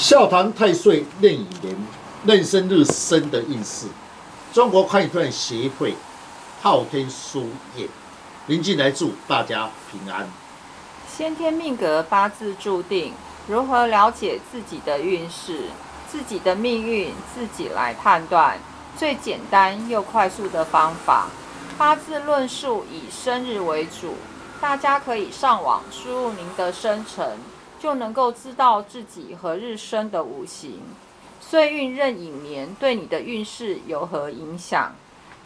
笑谈太岁壬寅年壬申日生的运势。中国快断协会昊天书院林进来祝大家平安。先天命格八字注定，如何了解自己的运势、自己的命运，自己来判断。最简单又快速的方法，八字论述以生日为主，大家可以上网输入您的生辰。就能够知道自己何日生的五行、岁运、壬寅年对你的运势有何影响。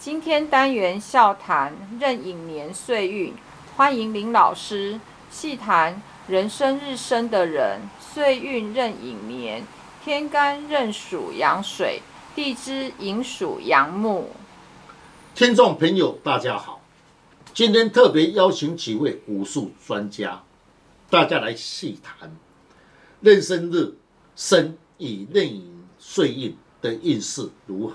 今天单元笑谈壬寅年岁运，欢迎林老师细谈人生日生的人，岁运壬寅年，天干任属阳水，地支寅属阳木。听众朋友，大家好，今天特别邀请几位武术专家。大家来细谈壬申日生与壬寅岁运的运势如何？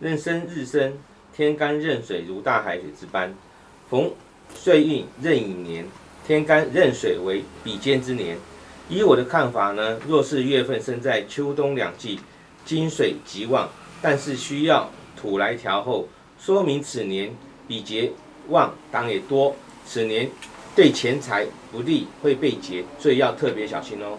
壬申日生，天干壬水如大海水之般，逢岁运壬寅年，天干壬水为比肩之年。以我的看法呢，若是月份生在秋冬两季，金水极旺，但是需要土来调候，说明此年比劫旺当也多，此年。对钱财不利，会被劫，所以要特别小心哦。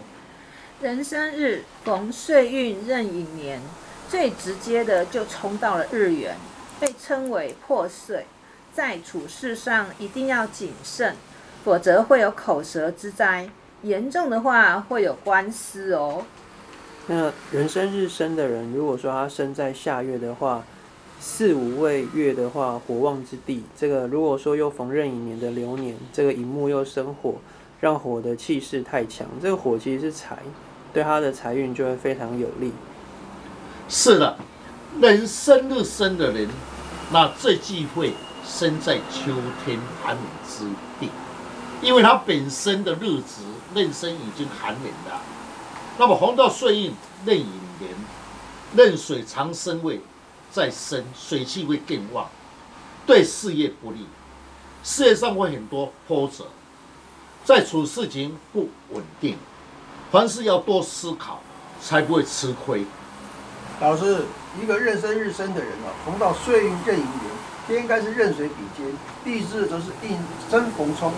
人生日逢岁运壬寅年，最直接的就冲到了日元，被称为破碎，在处事上一定要谨慎，否则会有口舌之灾，严重的话会有官司哦。那人生日生的人，如果说他生在下月的话。四五位月的话，火旺之地。这个如果说又逢壬寅年的流年，这个寅木又生火，让火的气势太强。这个火其实是财，对他的财运就会非常有利。是的，人生日生的人，那最忌讳生在秋天寒冷之地，因为他本身的日子壬生已经寒冷了。那么红到岁运壬寅年，壬水长生位。再生水气会更旺，对事业不利，事业上会很多波折，在处事情不稳定，凡事要多思考，才不会吃亏。老师，一个日生日生的人啊，逢到岁运壬寅年，天干是壬水比肩，地支则是应生逢冲，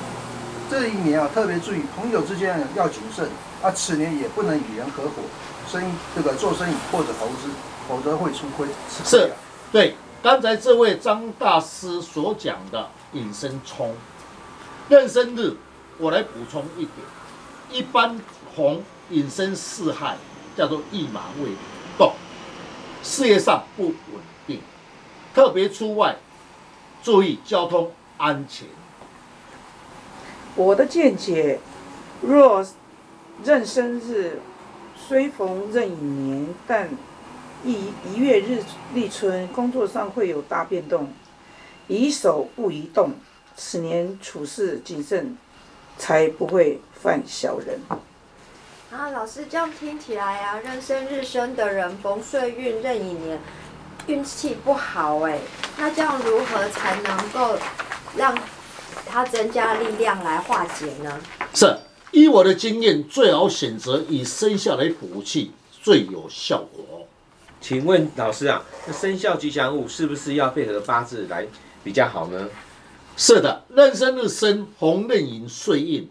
这一年啊，特别注意朋友之间要谨慎，啊，此年也不能与人合伙，生意这个做生意或者投资。否则会出亏。是，对，刚才这位张大师所讲的引申冲，壬申日，我来补充一点，一般红引申四害，叫做一马未动，事业上不稳定，特别出外，注意交通安全。我的见解，若壬申日虽逢壬寅年，但一一月日立春，工作上会有大变动，宜守不宜动。此年处事谨慎，才不会犯小人。啊，老师这样听起来啊，壬申日生的人逢岁运壬寅年，运气不好哎。那这样如何才能够让他增加力量来化解呢？是，依我的经验，最好选择以生肖来补气，最有效果。请问老师啊，那生肖吉祥物是不是要配合八字来比较好呢？是的，壬申日生红壬寅岁印，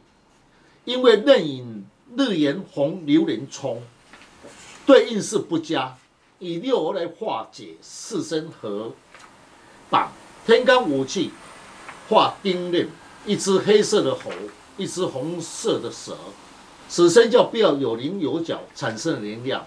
因为壬寅日元红流年冲，对应是不佳，以六合来化解四生合榜天干五气化丁壬，一只黑色的猴，一只红色的蛇，此生肖必要有棱有角，产生的能量。